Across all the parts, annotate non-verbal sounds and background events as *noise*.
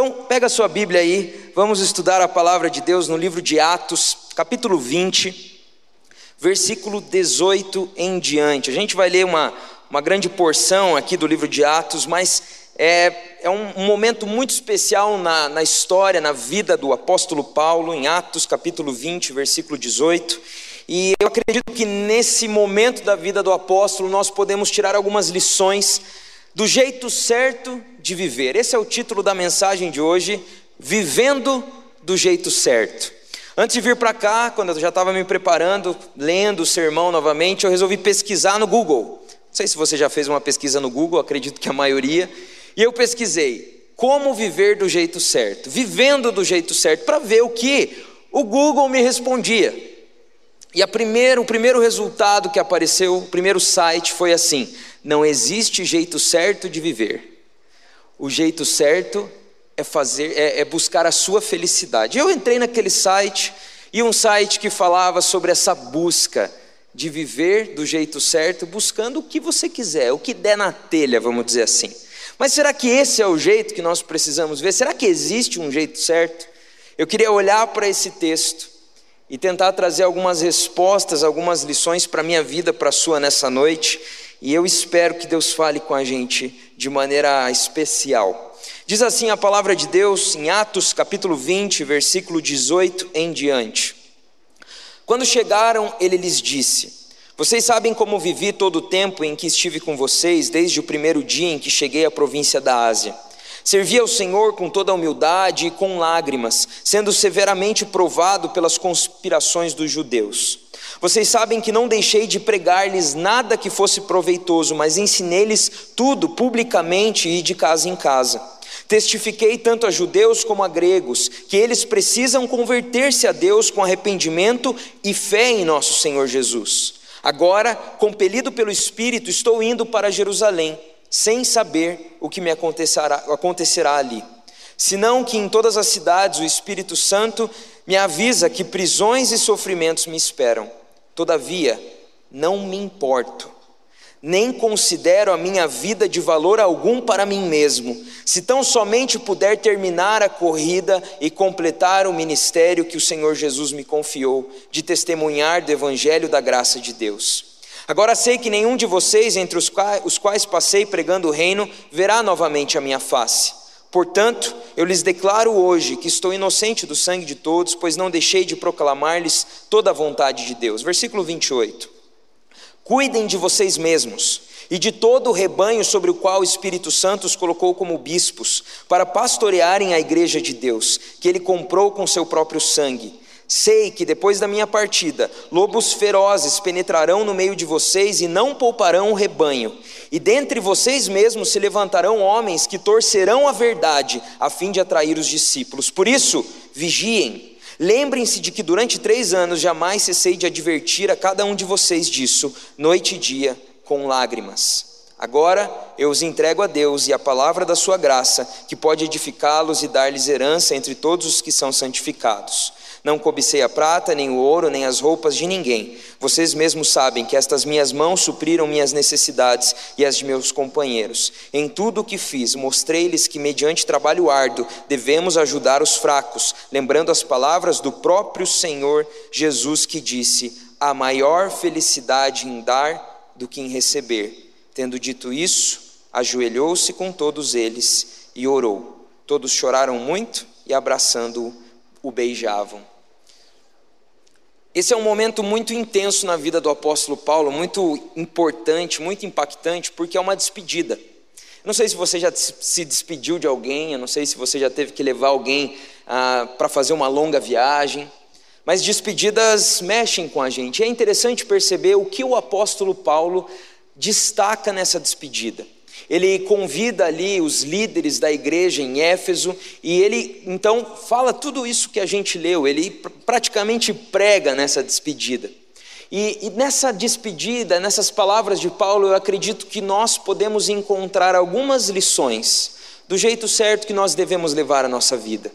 Então, pega a sua Bíblia aí, vamos estudar a palavra de Deus no livro de Atos, capítulo 20, versículo 18 em diante. A gente vai ler uma, uma grande porção aqui do livro de Atos, mas é, é um, um, momento muito especial na, na história, na vida do apóstolo Paulo, em Atos, capítulo 20, versículo 18. E eu acredito que nesse momento da vida do apóstolo nós podemos tirar algumas lições do jeito certo de viver. Esse é o título da mensagem de hoje, Vivendo do jeito certo. Antes de vir para cá, quando eu já estava me preparando, lendo o sermão novamente, eu resolvi pesquisar no Google. Não sei se você já fez uma pesquisa no Google, acredito que a maioria. E eu pesquisei como viver do jeito certo, vivendo do jeito certo, para ver o que o Google me respondia. E a primeiro, o primeiro resultado que apareceu, o primeiro site foi assim: não existe jeito certo de viver. O jeito certo é fazer, é, é buscar a sua felicidade. Eu entrei naquele site e um site que falava sobre essa busca de viver do jeito certo, buscando o que você quiser, o que der na telha, vamos dizer assim. Mas será que esse é o jeito que nós precisamos ver? Será que existe um jeito certo? Eu queria olhar para esse texto e tentar trazer algumas respostas, algumas lições para a minha vida, para a sua nessa noite. E eu espero que Deus fale com a gente de maneira especial. Diz assim a palavra de Deus em Atos capítulo 20, versículo 18 em diante. Quando chegaram, ele lhes disse: Vocês sabem como vivi todo o tempo em que estive com vocês, desde o primeiro dia em que cheguei à província da Ásia. Servi ao Senhor com toda humildade e com lágrimas, sendo severamente provado pelas conspirações dos judeus. Vocês sabem que não deixei de pregar-lhes nada que fosse proveitoso, mas ensinei-lhes tudo publicamente e de casa em casa. Testifiquei tanto a judeus como a gregos que eles precisam converter-se a Deus com arrependimento e fé em nosso Senhor Jesus. Agora, compelido pelo Espírito, estou indo para Jerusalém, sem saber o que me acontecerá, acontecerá ali. Senão que em todas as cidades o Espírito Santo me avisa que prisões e sofrimentos me esperam. Todavia, não me importo, nem considero a minha vida de valor algum para mim mesmo, se tão somente puder terminar a corrida e completar o ministério que o Senhor Jesus me confiou, de testemunhar do Evangelho da graça de Deus. Agora sei que nenhum de vocês, entre os quais, passei pregando o reino, verá novamente a minha face. Portanto, eu lhes declaro hoje que estou inocente do sangue de todos, pois não deixei de proclamar-lhes toda a vontade de Deus. Versículo 28. Cuidem de vocês mesmos e de todo o rebanho sobre o qual o Espírito Santo os colocou como bispos, para pastorearem a igreja de Deus, que ele comprou com seu próprio sangue. Sei que depois da minha partida, lobos ferozes penetrarão no meio de vocês e não pouparão o rebanho. E dentre vocês mesmos se levantarão homens que torcerão a verdade, a fim de atrair os discípulos. Por isso, vigiem. Lembrem-se de que durante três anos jamais cessei de advertir a cada um de vocês disso, noite e dia, com lágrimas. Agora eu os entrego a Deus e a palavra da sua graça, que pode edificá-los e dar-lhes herança entre todos os que são santificados. Não cobicei a prata, nem o ouro, nem as roupas de ninguém. Vocês mesmos sabem que estas minhas mãos supriram minhas necessidades e as de meus companheiros. Em tudo o que fiz, mostrei-lhes que, mediante trabalho árduo, devemos ajudar os fracos, lembrando as palavras do próprio Senhor Jesus que disse: Há maior felicidade em dar do que em receber. Tendo dito isso, ajoelhou-se com todos eles e orou. Todos choraram muito e, abraçando-o, o beijavam. Esse é um momento muito intenso na vida do apóstolo Paulo, muito importante, muito impactante, porque é uma despedida. Não sei se você já se despediu de alguém, eu não sei se você já teve que levar alguém ah, para fazer uma longa viagem, mas despedidas mexem com a gente. É interessante perceber o que o apóstolo Paulo destaca nessa despedida ele convida ali os líderes da igreja em Éfeso e ele então fala tudo isso que a gente leu, ele praticamente prega nessa despedida. E, e, nessa despedida, nessas palavras de Paulo, eu acredito que nós podemos encontrar algumas lições do jeito certo que nós devemos levar a nossa vida.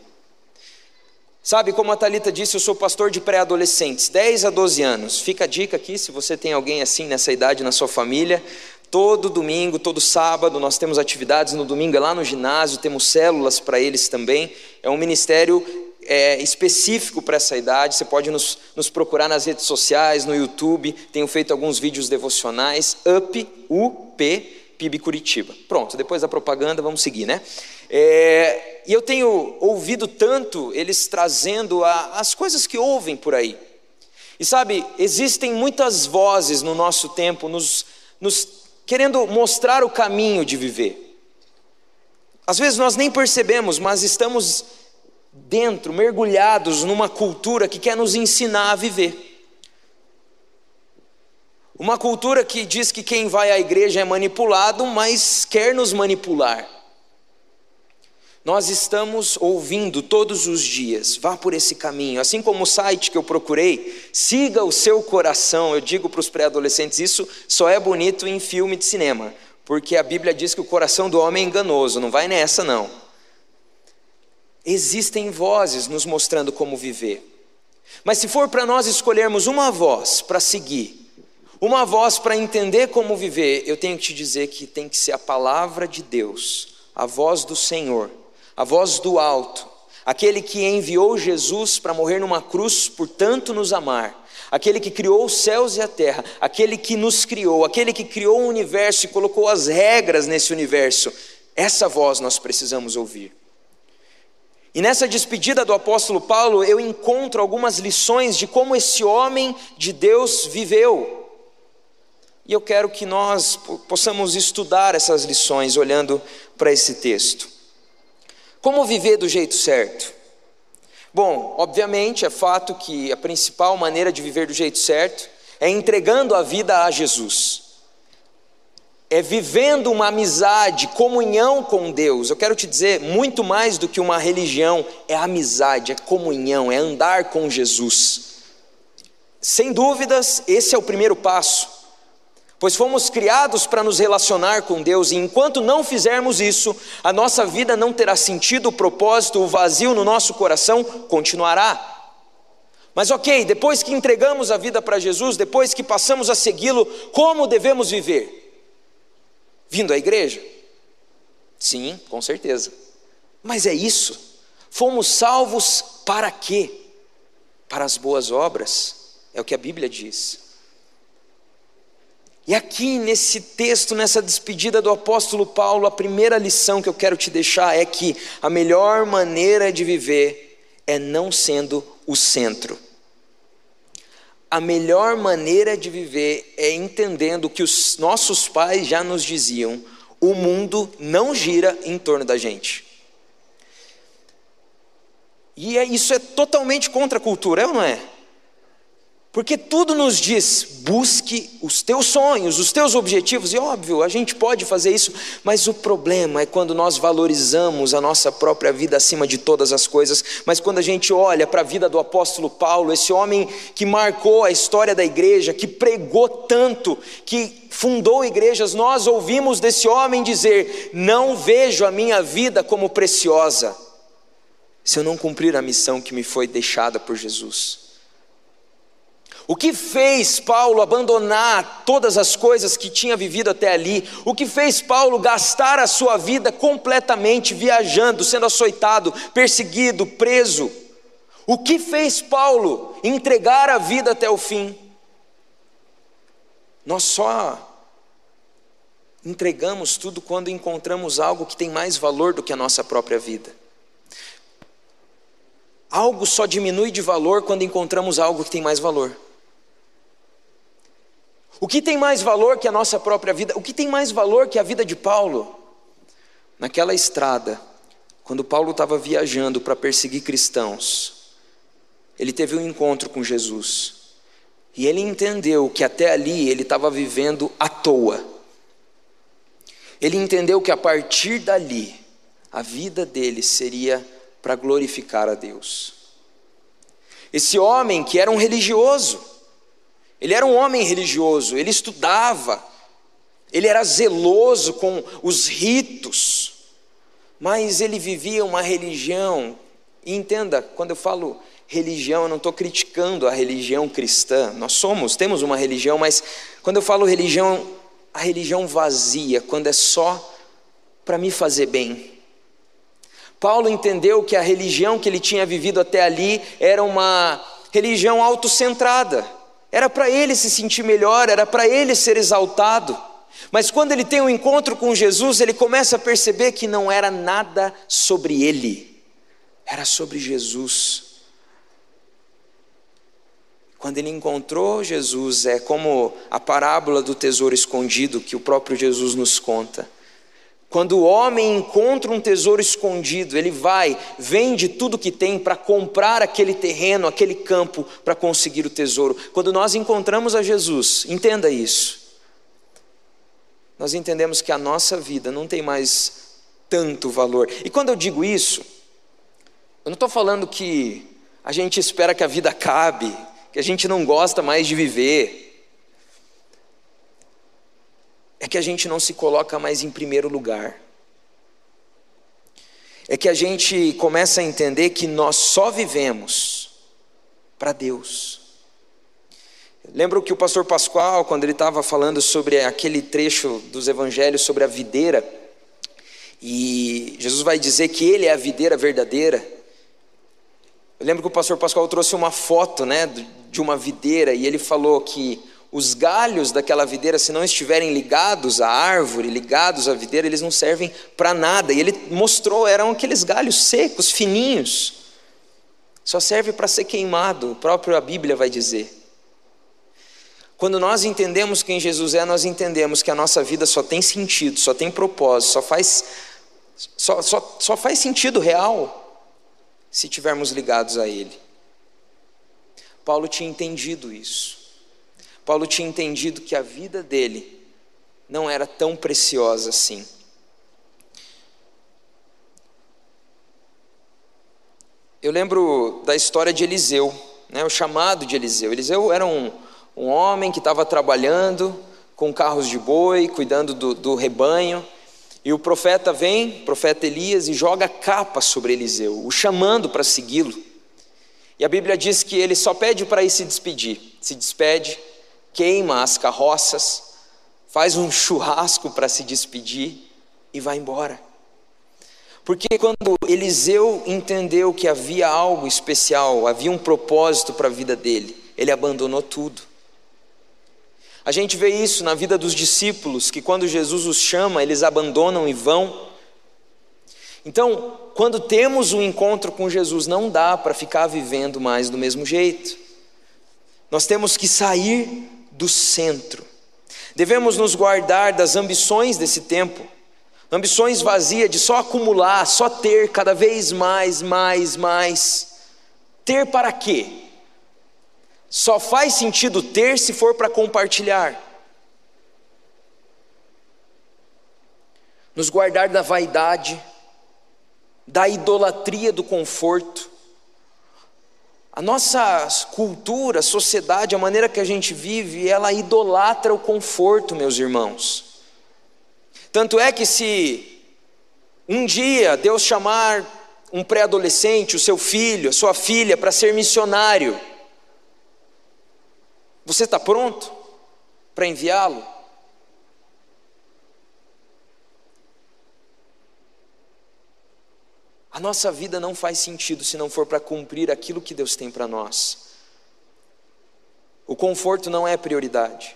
Sabe, como a Talita disse, eu sou pastor de pré-adolescentes, 10 a 12 anos. Fica a dica aqui, se você tem alguém assim nessa idade na sua família, Todo domingo, todo sábado, nós temos atividades no domingo é lá no ginásio, temos células para eles também. É um ministério é, específico para essa idade. Você pode nos, nos, procurar nas redes sociais, no YouTube. Tenho feito alguns vídeos devocionais. UP, UP, PIB Curitiba. Pronto, depois da propaganda, vamos seguir, né? É, e eu tenho ouvido tanto eles trazendo a, as coisas que ouvem por aí. E sabe, existem muitas vozes no nosso tempo nos, nos querendo mostrar o caminho de viver. Às vezes nós nem percebemos, mas estamos dentro, mergulhados numa cultura que quer nos ensinar a viver. Uma cultura que diz que quem vai à igreja é manipulado, mas quer nos manipular. Nós estamos ouvindo todos os dias, vá por esse caminho. Assim como o site que eu procurei, siga o seu coração. Eu digo para os pré-adolescentes: isso só é bonito em filme de cinema, porque a Bíblia diz que o coração do homem é enganoso, não vai nessa não. Existem vozes nos mostrando como viver, mas se for para nós escolhermos uma voz para seguir, uma voz para entender como viver, eu tenho que te dizer que tem que ser a palavra de Deus, a voz do Senhor a voz do alto, aquele que enviou Jesus para morrer numa cruz por tanto nos amar, aquele que criou os céus e a terra, aquele que nos criou, aquele que criou o universo e colocou as regras nesse universo. Essa voz nós precisamos ouvir. E nessa despedida do apóstolo Paulo, eu encontro algumas lições de como esse homem de Deus viveu. E eu quero que nós possamos estudar essas lições olhando para esse texto. Como viver do jeito certo? Bom, obviamente é fato que a principal maneira de viver do jeito certo é entregando a vida a Jesus. É vivendo uma amizade, comunhão com Deus. Eu quero te dizer, muito mais do que uma religião, é amizade, é comunhão, é andar com Jesus. Sem dúvidas, esse é o primeiro passo pois fomos criados para nos relacionar com Deus, e enquanto não fizermos isso, a nossa vida não terá sentido, o propósito, o vazio no nosso coração continuará. Mas ok, depois que entregamos a vida para Jesus, depois que passamos a segui-lo, como devemos viver? Vindo à igreja? Sim, com certeza. Mas é isso. Fomos salvos para quê? Para as boas obras, é o que a Bíblia diz. E aqui nesse texto, nessa despedida do apóstolo Paulo, a primeira lição que eu quero te deixar é que a melhor maneira de viver é não sendo o centro. A melhor maneira de viver é entendendo que os nossos pais já nos diziam: o mundo não gira em torno da gente. E é, isso é totalmente contra a cultura, é ou não é? Porque tudo nos diz: busque os teus sonhos, os teus objetivos, e óbvio, a gente pode fazer isso, mas o problema é quando nós valorizamos a nossa própria vida acima de todas as coisas. Mas quando a gente olha para a vida do apóstolo Paulo, esse homem que marcou a história da igreja, que pregou tanto, que fundou igrejas, nós ouvimos desse homem dizer: Não vejo a minha vida como preciosa, se eu não cumprir a missão que me foi deixada por Jesus. O que fez Paulo abandonar todas as coisas que tinha vivido até ali? O que fez Paulo gastar a sua vida completamente viajando, sendo açoitado, perseguido, preso? O que fez Paulo entregar a vida até o fim? Nós só entregamos tudo quando encontramos algo que tem mais valor do que a nossa própria vida. Algo só diminui de valor quando encontramos algo que tem mais valor. O que tem mais valor que a nossa própria vida? O que tem mais valor que a vida de Paulo? Naquela estrada, quando Paulo estava viajando para perseguir cristãos, ele teve um encontro com Jesus. E ele entendeu que até ali ele estava vivendo à toa. Ele entendeu que a partir dali, a vida dele seria para glorificar a Deus. Esse homem que era um religioso, ele era um homem religioso, ele estudava, ele era zeloso com os ritos, mas ele vivia uma religião. E entenda, quando eu falo religião, eu não estou criticando a religião cristã. Nós somos, temos uma religião, mas quando eu falo religião a religião vazia, quando é só para me fazer bem. Paulo entendeu que a religião que ele tinha vivido até ali era uma religião autocentrada. Era para ele se sentir melhor, era para ele ser exaltado. Mas quando ele tem um encontro com Jesus, ele começa a perceber que não era nada sobre ele, era sobre Jesus. Quando ele encontrou Jesus, é como a parábola do tesouro escondido que o próprio Jesus nos conta. Quando o homem encontra um tesouro escondido, ele vai, vende tudo que tem para comprar aquele terreno, aquele campo, para conseguir o tesouro. Quando nós encontramos a Jesus, entenda isso. Nós entendemos que a nossa vida não tem mais tanto valor. E quando eu digo isso, eu não estou falando que a gente espera que a vida acabe, que a gente não gosta mais de viver, é que a gente não se coloca mais em primeiro lugar. É que a gente começa a entender que nós só vivemos para Deus. Lembro que o pastor Pascoal, quando ele estava falando sobre aquele trecho dos evangelhos sobre a videira, e Jesus vai dizer que ele é a videira verdadeira. Eu lembro que o pastor Pascoal trouxe uma foto, né, de uma videira e ele falou que os galhos daquela videira, se não estiverem ligados à árvore, ligados à videira, eles não servem para nada. E ele mostrou, eram aqueles galhos secos, fininhos. Só serve para ser queimado, o próprio a Bíblia vai dizer. Quando nós entendemos quem Jesus é, nós entendemos que a nossa vida só tem sentido, só tem propósito, só faz, só, só, só faz sentido real se estivermos ligados a Ele. Paulo tinha entendido isso. Paulo tinha entendido que a vida dele não era tão preciosa assim. Eu lembro da história de Eliseu, né, o chamado de Eliseu. Eliseu era um, um homem que estava trabalhando com carros de boi, cuidando do, do rebanho, e o profeta vem, o profeta Elias, e joga capa sobre Eliseu, o chamando para segui-lo. E a Bíblia diz que ele só pede para ir se despedir. Se despede, queima as carroças, faz um churrasco para se despedir e vai embora. Porque quando Eliseu entendeu que havia algo especial, havia um propósito para a vida dele, ele abandonou tudo. A gente vê isso na vida dos discípulos, que quando Jesus os chama, eles abandonam e vão. Então, quando temos um encontro com Jesus, não dá para ficar vivendo mais do mesmo jeito. Nós temos que sair do centro. Devemos nos guardar das ambições desse tempo, ambições vazias de só acumular, só ter cada vez mais, mais, mais. Ter para quê? Só faz sentido ter se for para compartilhar. Nos guardar da vaidade, da idolatria do conforto. A nossa cultura, a sociedade, a maneira que a gente vive, ela idolatra o conforto, meus irmãos. Tanto é que se um dia Deus chamar um pré-adolescente, o seu filho, a sua filha, para ser missionário, você está pronto para enviá-lo? A nossa vida não faz sentido se não for para cumprir aquilo que Deus tem para nós. O conforto não é prioridade.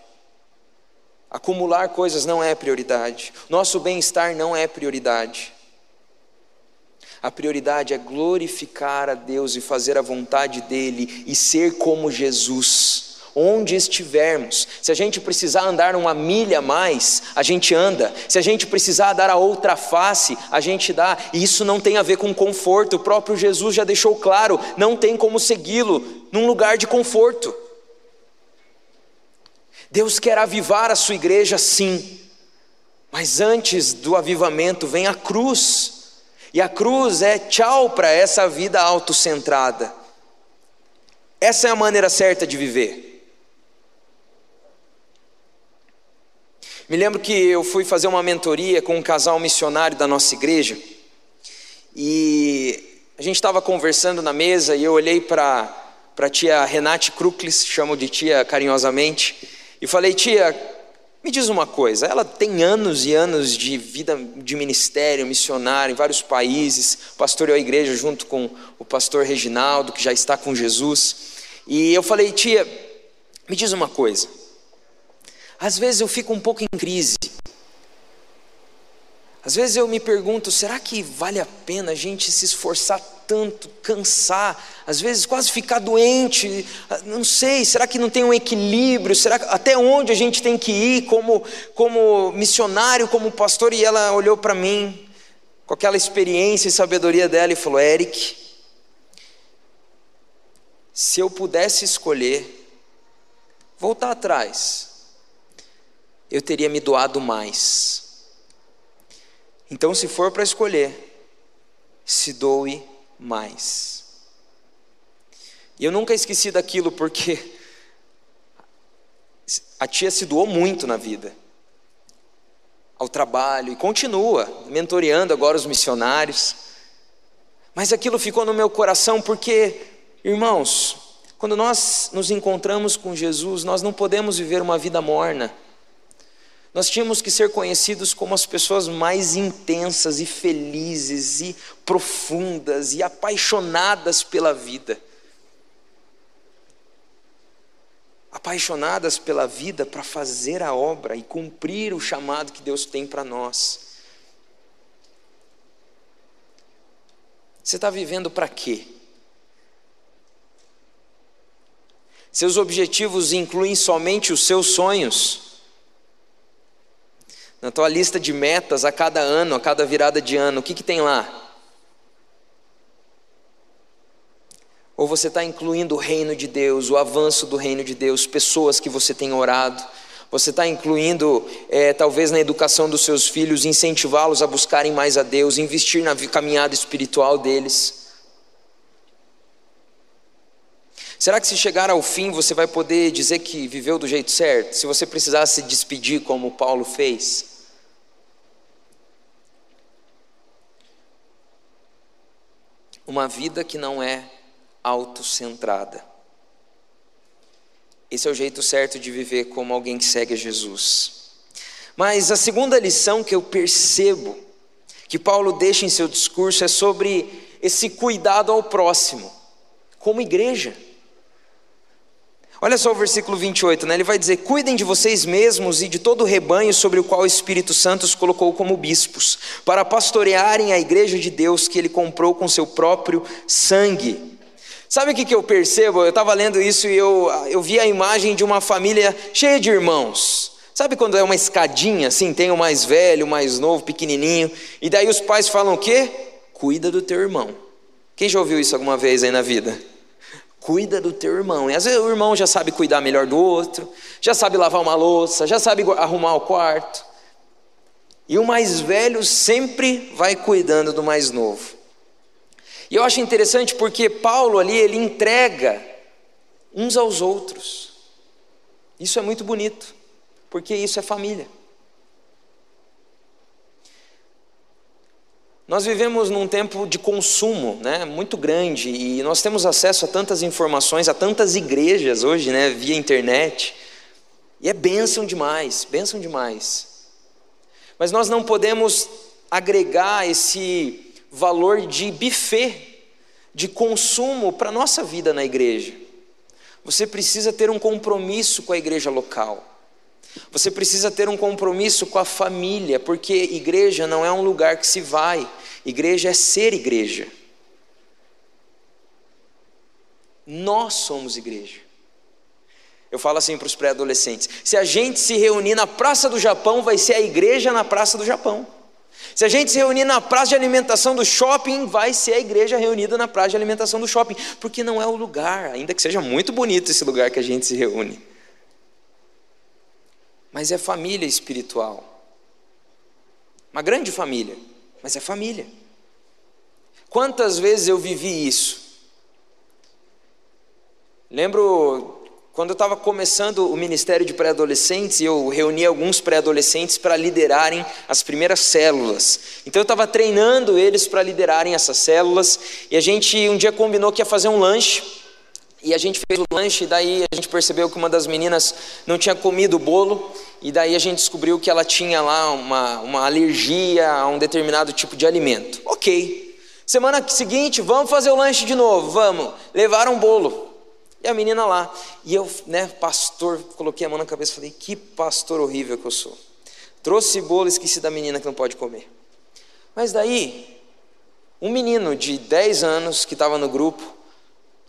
Acumular coisas não é prioridade. Nosso bem-estar não é prioridade. A prioridade é glorificar a Deus e fazer a vontade dEle e ser como Jesus onde estivermos. Se a gente precisar andar uma milha a mais, a gente anda. Se a gente precisar dar a outra face, a gente dá. E isso não tem a ver com conforto. O próprio Jesus já deixou claro: não tem como segui-lo num lugar de conforto. Deus quer avivar a sua igreja, sim. Mas antes do avivamento vem a cruz. E a cruz é tchau para essa vida autocentrada. Essa é a maneira certa de viver. Me lembro que eu fui fazer uma mentoria com um casal missionário da nossa igreja e a gente estava conversando na mesa e eu olhei para a tia Renate Kruklis, chamo de tia carinhosamente, e falei: Tia, Me diz uma coisa, ela tem anos e anos de vida de ministério, missionário em vários países, pastoreou a igreja junto com o pastor Reginaldo, que já está com Jesus. E eu falei, tia, me diz uma coisa. Às vezes eu fico um pouco em crise. Às vezes eu me pergunto, será que vale a pena a gente se esforçar tanto, cansar, às vezes quase ficar doente, não sei, será que não tem um equilíbrio? Será até onde a gente tem que ir como como missionário, como pastor? E ela olhou para mim com aquela experiência e sabedoria dela e falou: "Eric, se eu pudesse escolher voltar atrás, eu teria me doado mais. Então, se for para escolher, se doe mais. E eu nunca esqueci daquilo porque a tia se doou muito na vida, ao trabalho, e continua mentoreando agora os missionários. Mas aquilo ficou no meu coração porque, irmãos, quando nós nos encontramos com Jesus, nós não podemos viver uma vida morna. Nós tínhamos que ser conhecidos como as pessoas mais intensas e felizes e profundas e apaixonadas pela vida. Apaixonadas pela vida para fazer a obra e cumprir o chamado que Deus tem para nós. Você está vivendo para quê? Seus objetivos incluem somente os seus sonhos? Na tua lista de metas a cada ano, a cada virada de ano, o que, que tem lá? Ou você está incluindo o reino de Deus, o avanço do reino de Deus, pessoas que você tem orado, você está incluindo, é, talvez, na educação dos seus filhos, incentivá-los a buscarem mais a Deus, investir na caminhada espiritual deles. Será que se chegar ao fim você vai poder dizer que viveu do jeito certo? Se você precisasse se despedir como Paulo fez? Uma vida que não é autocentrada. Esse é o jeito certo de viver como alguém que segue a Jesus. Mas a segunda lição que eu percebo que Paulo deixa em seu discurso é sobre esse cuidado ao próximo, como igreja. Olha só o versículo 28, né? ele vai dizer: Cuidem de vocês mesmos e de todo o rebanho sobre o qual o Espírito Santo os colocou como bispos, para pastorearem a igreja de Deus que ele comprou com seu próprio sangue. Sabe o que, que eu percebo? Eu estava lendo isso e eu, eu vi a imagem de uma família cheia de irmãos. Sabe quando é uma escadinha assim, tem o mais velho, o mais novo, pequenininho, e daí os pais falam o quê? Cuida do teu irmão. Quem já ouviu isso alguma vez aí na vida? Cuida do teu irmão. E às vezes o irmão já sabe cuidar melhor do outro, já sabe lavar uma louça, já sabe arrumar o quarto. E o mais velho sempre vai cuidando do mais novo. E eu acho interessante porque Paulo ali ele entrega uns aos outros. Isso é muito bonito, porque isso é família. Nós vivemos num tempo de consumo né, muito grande e nós temos acesso a tantas informações, a tantas igrejas hoje, né, via internet. E é bênção demais, bênção demais. Mas nós não podemos agregar esse valor de buffet, de consumo para a nossa vida na igreja. Você precisa ter um compromisso com a igreja local. Você precisa ter um compromisso com a família, porque igreja não é um lugar que se vai, igreja é ser igreja. Nós somos igreja. Eu falo assim para os pré-adolescentes: se a gente se reunir na Praça do Japão, vai ser a igreja na Praça do Japão. Se a gente se reunir na praça de alimentação do shopping, vai ser a igreja reunida na praça de alimentação do shopping, porque não é o lugar, ainda que seja muito bonito esse lugar que a gente se reúne mas é família espiritual. Uma grande família, mas é família. Quantas vezes eu vivi isso? Lembro quando eu estava começando o ministério de pré-adolescentes, eu reuni alguns pré-adolescentes para liderarem as primeiras células. Então eu estava treinando eles para liderarem essas células, e a gente um dia combinou que ia fazer um lanche. E a gente fez o lanche, e daí a gente percebeu que uma das meninas não tinha comido o bolo, e daí a gente descobriu que ela tinha lá uma, uma alergia a um determinado tipo de alimento. Ok. Semana seguinte, vamos fazer o lanche de novo, vamos. Levaram um bolo. E a menina lá. E eu, né, pastor, coloquei a mão na cabeça e falei: que pastor horrível que eu sou. Trouxe bolo e esqueci da menina que não pode comer. Mas daí, um menino de 10 anos que estava no grupo,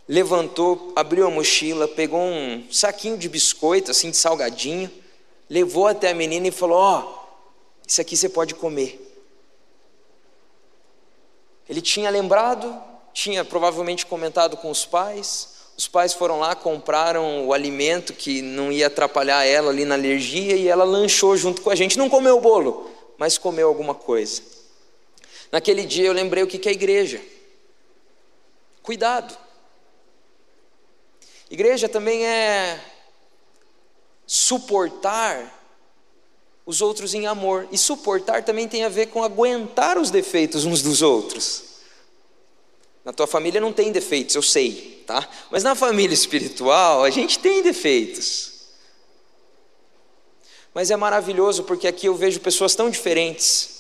levantou, abriu a mochila, pegou um saquinho de biscoito, assim, de salgadinho, levou até a menina e falou: Ó, oh, isso aqui você pode comer. Ele tinha lembrado, tinha provavelmente comentado com os pais, os pais foram lá, compraram o alimento que não ia atrapalhar ela ali na alergia e ela lanchou junto com a gente. Não comeu o bolo, mas comeu alguma coisa. Naquele dia eu lembrei o que é igreja. Cuidado. Igreja também é suportar os outros em amor. E suportar também tem a ver com aguentar os defeitos uns dos outros. Na tua família não tem defeitos, eu sei, tá? Mas na família espiritual a gente tem defeitos. Mas é maravilhoso porque aqui eu vejo pessoas tão diferentes.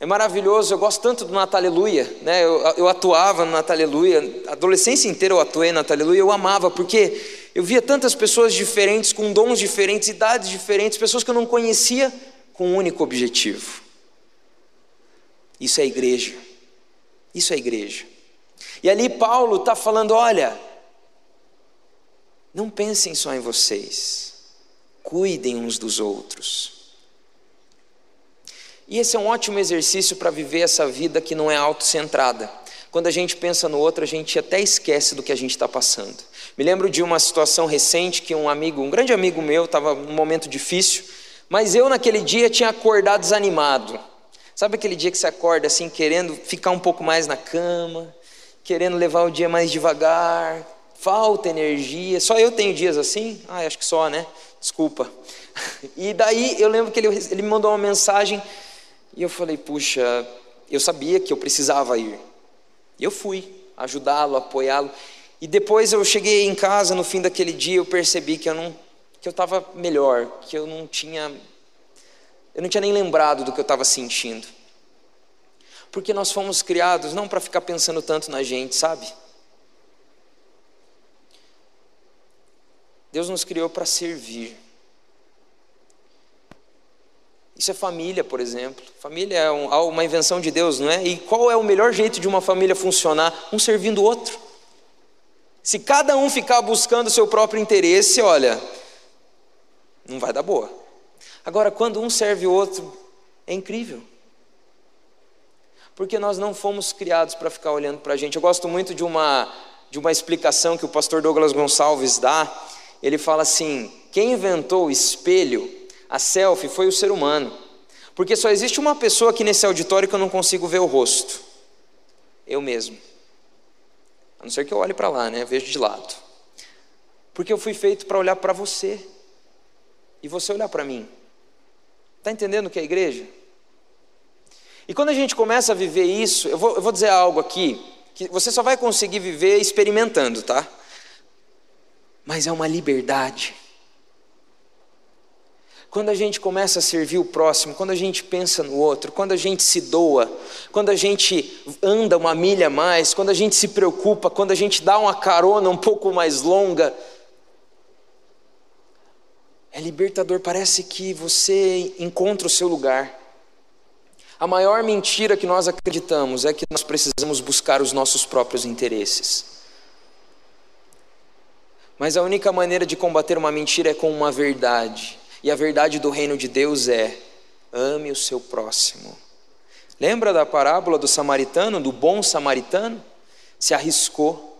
É maravilhoso, eu gosto tanto do Nataleluia, né? Eu, eu atuava no Nataleluia, a adolescência inteira eu atuei no Nataleluia, eu amava, porque eu via tantas pessoas diferentes, com dons diferentes, idades diferentes, pessoas que eu não conhecia, com um único objetivo. Isso é igreja. Isso é igreja. E ali Paulo está falando: olha, não pensem só em vocês, cuidem uns dos outros. E esse é um ótimo exercício para viver essa vida que não é autocentrada. Quando a gente pensa no outro, a gente até esquece do que a gente está passando. Me lembro de uma situação recente que um amigo, um grande amigo meu, estava num momento difícil, mas eu naquele dia tinha acordado desanimado. Sabe aquele dia que você acorda assim, querendo ficar um pouco mais na cama, querendo levar o dia mais devagar, falta energia. Só eu tenho dias assim? Ah, acho que só, né? Desculpa. *laughs* E daí eu lembro que ele, ele me mandou uma mensagem e eu falei, puxa, eu sabia que eu precisava ir. E eu fui ajudá-lo, apoiá-lo. E depois eu cheguei em casa no fim daquele dia, eu percebi que eu não que eu estava melhor, que eu não tinha eu não tinha nem lembrado do que eu estava sentindo. Porque nós fomos criados não para ficar pensando tanto na gente, sabe? Deus nos criou para servir. Isso é família, por exemplo. Família é uma invenção de Deus, não é? E qual é o melhor jeito de uma família funcionar? Um servindo o outro. Se cada um ficar buscando o seu próprio interesse, olha, não vai dar boa. Agora, quando um serve o outro, é incrível. Porque nós não fomos criados para ficar olhando para a gente. Eu gosto muito de uma, de uma explicação que o pastor Douglas Gonçalves dá. Ele fala assim: quem inventou o espelho, a selfie, foi o ser humano. Porque só existe uma pessoa aqui nesse auditório que eu não consigo ver o rosto. Eu mesmo. A não ser que eu olhe para lá, né? Vejo de lado. Porque eu fui feito para olhar para você. E você olhar para mim. Está entendendo o que é a igreja? E quando a gente começa a viver isso, eu vou, eu vou dizer algo aqui, que você só vai conseguir viver experimentando, tá? Mas é uma liberdade. Quando a gente começa a servir o próximo, quando a gente pensa no outro, quando a gente se doa, quando a gente anda uma milha a mais, quando a gente se preocupa, quando a gente dá uma carona um pouco mais longa, é libertador, parece que você encontra o seu lugar. A maior mentira que nós acreditamos é que nós precisamos buscar os nossos próprios interesses. Mas a única maneira de combater uma mentira é com uma verdade. E a verdade do reino de Deus é: ame o seu próximo. Lembra da parábola do samaritano, do bom samaritano? Se arriscou,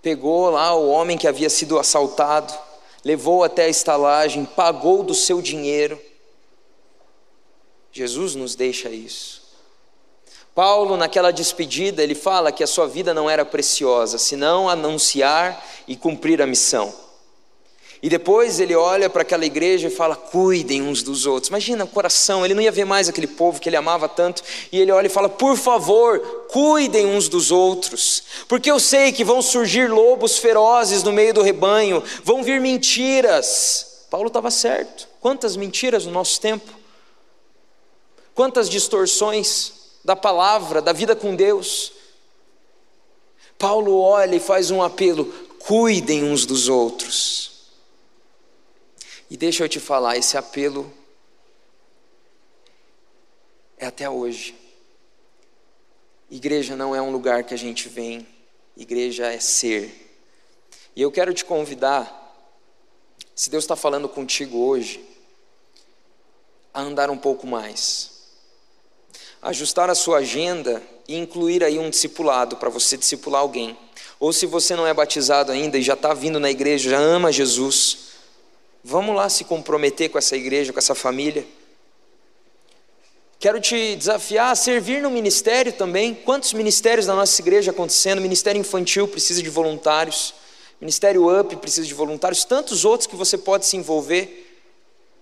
pegou lá o homem que havia sido assaltado, levou até a estalagem, pagou do seu dinheiro. Jesus nos deixa isso. Paulo, naquela despedida, ele fala que a sua vida não era preciosa, senão anunciar e cumprir a missão. E depois ele olha para aquela igreja e fala: cuidem uns dos outros. Imagina o coração, ele não ia ver mais aquele povo que ele amava tanto. E ele olha e fala: por favor, cuidem uns dos outros. Porque eu sei que vão surgir lobos ferozes no meio do rebanho, vão vir mentiras Paulo estava certo. Quantas mentiras no nosso tempo, quantas distorções da palavra, da vida com Deus. Paulo olha e faz um apelo: cuidem uns dos outros. E deixa eu te falar, esse apelo é até hoje. Igreja não é um lugar que a gente vem, igreja é ser. E eu quero te convidar, se Deus está falando contigo hoje, a andar um pouco mais, ajustar a sua agenda e incluir aí um discipulado para você discipular alguém. Ou se você não é batizado ainda e já está vindo na igreja, já ama Jesus, vamos lá se comprometer com essa igreja, com essa família. Quero te desafiar a servir no ministério também. Quantos ministérios da nossa igreja acontecendo? Ministério infantil precisa de voluntários. Ministério UP precisa de voluntários. Tantos outros que você pode se envolver.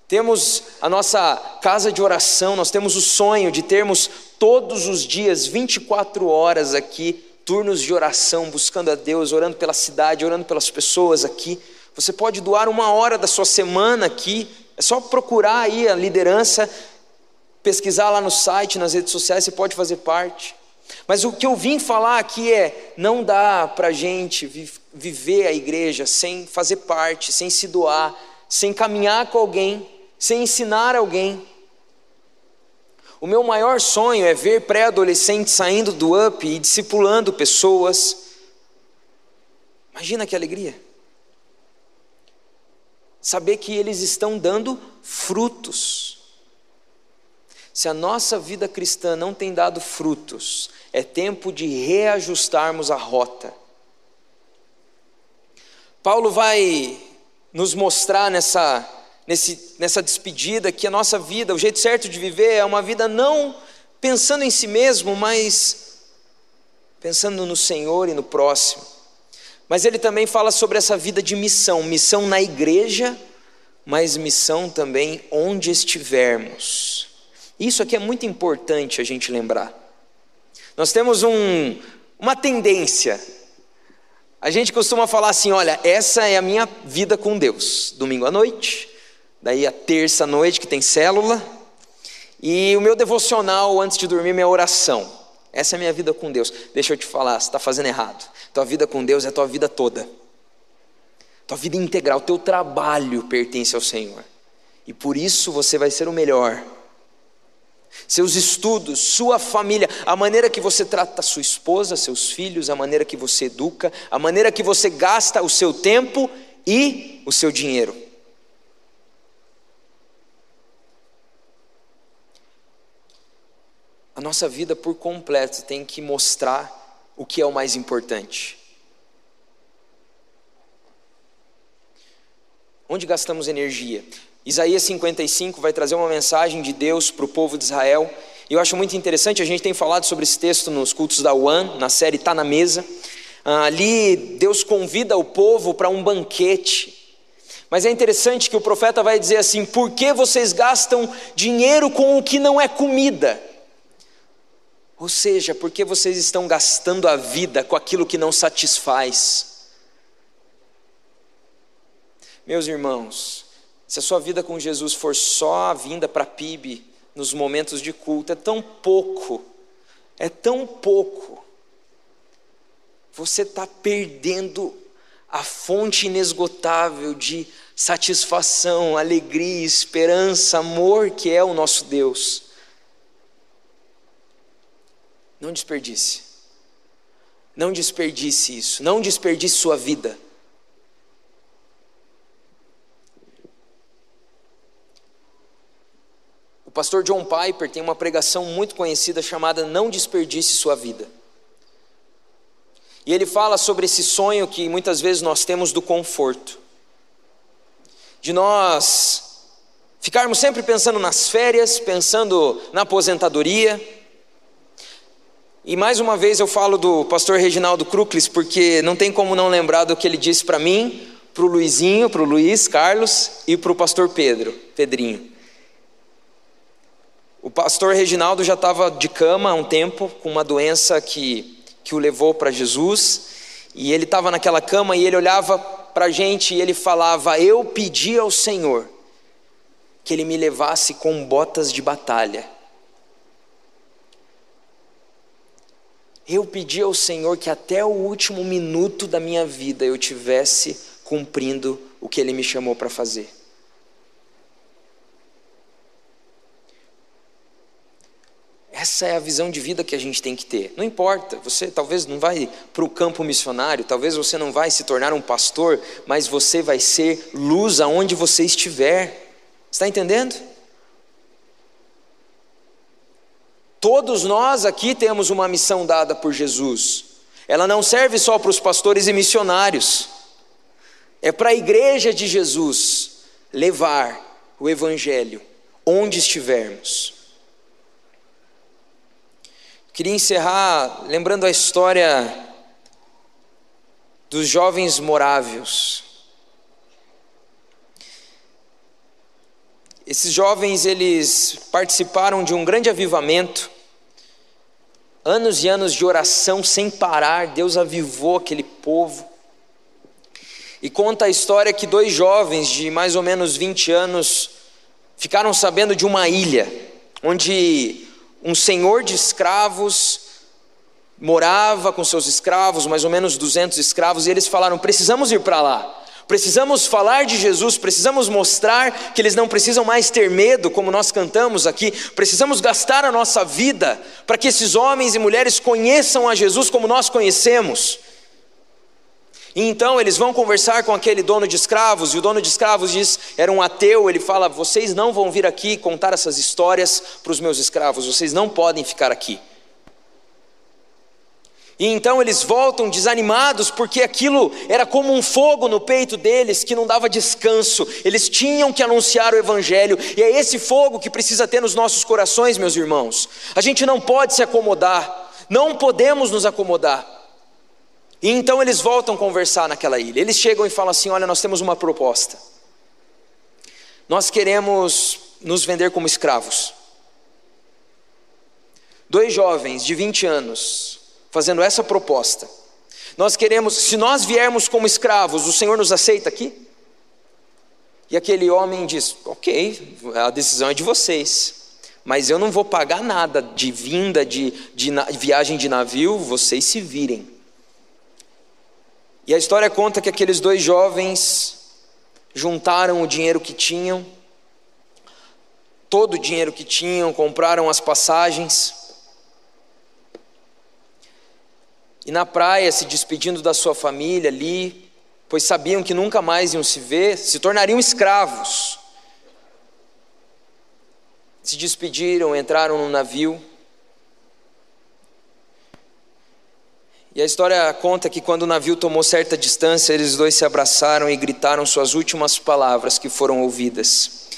Temos a nossa casa de oração. Nós temos o sonho de termos todos os dias, 24 horas aqui, turnos de oração, buscando a Deus, orando pela cidade, orando pelas pessoas aqui. Você pode doar uma hora da sua semana aqui. É só procurar aí a liderança pesquisar lá no site, nas redes sociais, você pode fazer parte. Mas o que eu vim falar aqui é: não dá para a gente viver a igreja sem fazer parte, sem se doar, sem caminhar com alguém, sem ensinar alguém. O meu maior sonho é ver pré-adolescentes saindo do UP e discipulando pessoas. Imagina que alegria. Saber que eles estão dando frutos. Se a nossa vida cristã não tem dado frutos, é tempo de reajustarmos a rota. Paulo vai nos mostrar nessa, nesse, nessa despedida que a nossa vida, o jeito certo de viver é uma vida não pensando em si mesmo, mas pensando no Senhor e no próximo. Mas ele também fala sobre essa vida de missão, missão na igreja, mas missão também onde estivermos. Isso aqui é muito importante a gente lembrar. Nós temos um, uma tendência. A gente costuma falar assim: olha, essa é a minha vida com Deus. Domingo à noite, daí a terça à noite, que tem célula, e o meu devocional antes de dormir, minha oração. Essa é a minha vida com Deus. Deixa eu te falar, você está fazendo errado. Tua vida com Deus é tua vida toda. Tua vida integral, teu trabalho pertence ao Senhor. E por isso você vai ser o melhor seus estudos, sua família, a maneira que você trata sua esposa, seus filhos, a maneira que você educa, a maneira que você gasta o seu tempo e o seu dinheiro. Nossa vida por completo tem que mostrar o que é o mais importante. Onde gastamos energia? Isaías 55 vai trazer uma mensagem de Deus para o povo de Israel. E eu acho muito interessante, a gente tem falado sobre esse texto nos cultos da UAN, na série Está na Mesa. Ah, ali Deus convida o povo para um banquete. Mas é interessante que o profeta vai dizer assim: por que vocês gastam dinheiro com o que não é comida? Ou seja, por que vocês estão gastando a vida com aquilo que não satisfaz? Meus irmãos, se a sua vida com Jesus for só a vinda para PIB nos momentos de culto, é tão pouco, é tão pouco. Você está perdendo a fonte inesgotável de satisfação, alegria, esperança, amor que é o nosso Deus. Não desperdice. Não desperdice isso. Não desperdice sua vida. O pastor John Piper tem uma pregação muito conhecida chamada Não Desperdice Sua Vida. E ele fala sobre esse sonho que muitas vezes nós temos do conforto, de nós ficarmos sempre pensando nas férias, pensando na aposentadoria. E mais uma vez eu falo do pastor Reginaldo Cruclis, porque não tem como não lembrar do que ele disse para mim, para o Luizinho, para o Luiz Carlos e para o pastor Pedro, Pedrinho. O pastor Reginaldo já estava de cama há um tempo, com uma doença que, que o levou para Jesus, e ele estava naquela cama e ele olhava para a gente e ele falava: Eu pedi ao Senhor que ele me levasse com botas de batalha. Eu pedi ao Senhor que até o último minuto da minha vida eu tivesse cumprindo o que Ele me chamou para fazer. Essa é a visão de vida que a gente tem que ter. Não importa, você talvez não vai para o campo missionário, talvez você não vai se tornar um pastor, mas você vai ser luz aonde você estiver. Está entendendo? Todos nós aqui temos uma missão dada por Jesus. Ela não serve só para os pastores e missionários. É para a igreja de Jesus levar o evangelho onde estivermos. Queria encerrar lembrando a história dos jovens morávios. Esses jovens eles participaram de um grande avivamento. Anos e anos de oração sem parar, Deus avivou aquele povo. E conta a história que dois jovens de mais ou menos 20 anos ficaram sabendo de uma ilha onde um senhor de escravos morava com seus escravos, mais ou menos 200 escravos, e eles falaram: "Precisamos ir para lá". Precisamos falar de Jesus, precisamos mostrar que eles não precisam mais ter medo, como nós cantamos aqui. Precisamos gastar a nossa vida para que esses homens e mulheres conheçam a Jesus como nós conhecemos. E então eles vão conversar com aquele dono de escravos, e o dono de escravos diz: era um ateu. Ele fala: Vocês não vão vir aqui contar essas histórias para os meus escravos, vocês não podem ficar aqui. E então eles voltam desanimados, porque aquilo era como um fogo no peito deles que não dava descanso. Eles tinham que anunciar o Evangelho, e é esse fogo que precisa ter nos nossos corações, meus irmãos. A gente não pode se acomodar, não podemos nos acomodar. E então eles voltam a conversar naquela ilha. Eles chegam e falam assim: Olha, nós temos uma proposta. Nós queremos nos vender como escravos. Dois jovens de 20 anos fazendo essa proposta. Nós queremos, se nós viermos como escravos, o Senhor nos aceita aqui? E aquele homem diz: Ok, a decisão é de vocês, mas eu não vou pagar nada de vinda, de, de, de viagem de navio, vocês se virem. E a história conta que aqueles dois jovens juntaram o dinheiro que tinham, todo o dinheiro que tinham, compraram as passagens, E na praia, se despedindo da sua família ali, pois sabiam que nunca mais iam se ver, se tornariam escravos. Se despediram, entraram no navio. E a história conta que quando o navio tomou certa distância, eles dois se abraçaram e gritaram suas últimas palavras que foram ouvidas: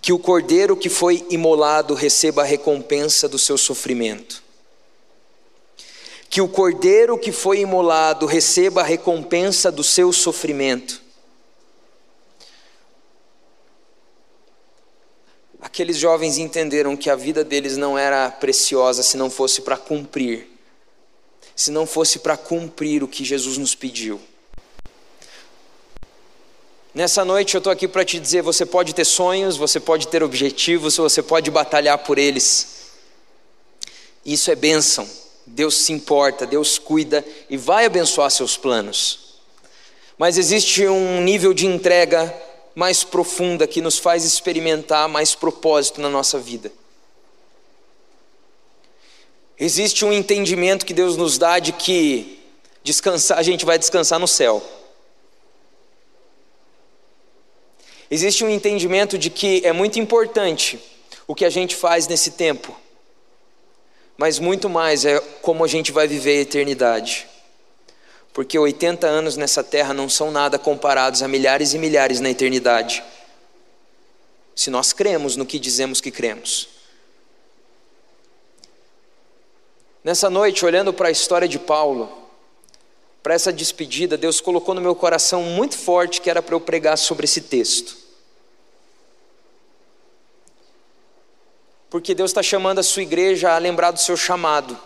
Que o cordeiro que foi imolado receba a recompensa do seu sofrimento que o cordeiro que foi imolado receba a recompensa do seu sofrimento. Aqueles jovens entenderam que a vida deles não era preciosa se não fosse para cumprir, se não fosse para cumprir o que Jesus nos pediu. Nessa noite eu estou aqui para te dizer: você pode ter sonhos, você pode ter objetivos, você pode batalhar por eles. Isso é bênção. Deus se importa, Deus cuida e vai abençoar seus planos. Mas existe um nível de entrega mais profunda que nos faz experimentar mais propósito na nossa vida. Existe um entendimento que Deus nos dá de que descansar, a gente vai descansar no céu. Existe um entendimento de que é muito importante o que a gente faz nesse tempo mas muito mais é como a gente vai viver a eternidade. Porque 80 anos nessa terra não são nada comparados a milhares e milhares na eternidade. Se nós cremos no que dizemos que cremos. Nessa noite, olhando para a história de Paulo, para essa despedida, Deus colocou no meu coração muito forte que era para eu pregar sobre esse texto. Porque Deus está chamando a sua igreja a lembrar do seu chamado.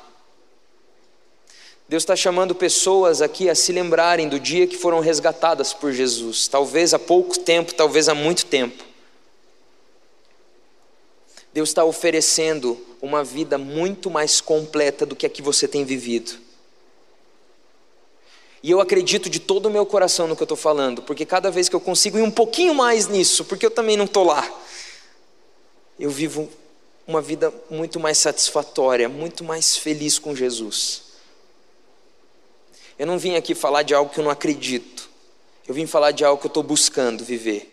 Deus está chamando pessoas aqui a se lembrarem do dia que foram resgatadas por Jesus, talvez há pouco tempo, talvez há muito tempo. Deus está oferecendo uma vida muito mais completa do que a que você tem vivido. E eu acredito de todo o meu coração no que eu estou falando, porque cada vez que eu consigo ir um pouquinho mais nisso, porque eu também não estou lá, eu vivo uma vida muito mais satisfatória, muito mais feliz com Jesus. Eu não vim aqui falar de algo que eu não acredito, eu vim falar de algo que eu estou buscando viver.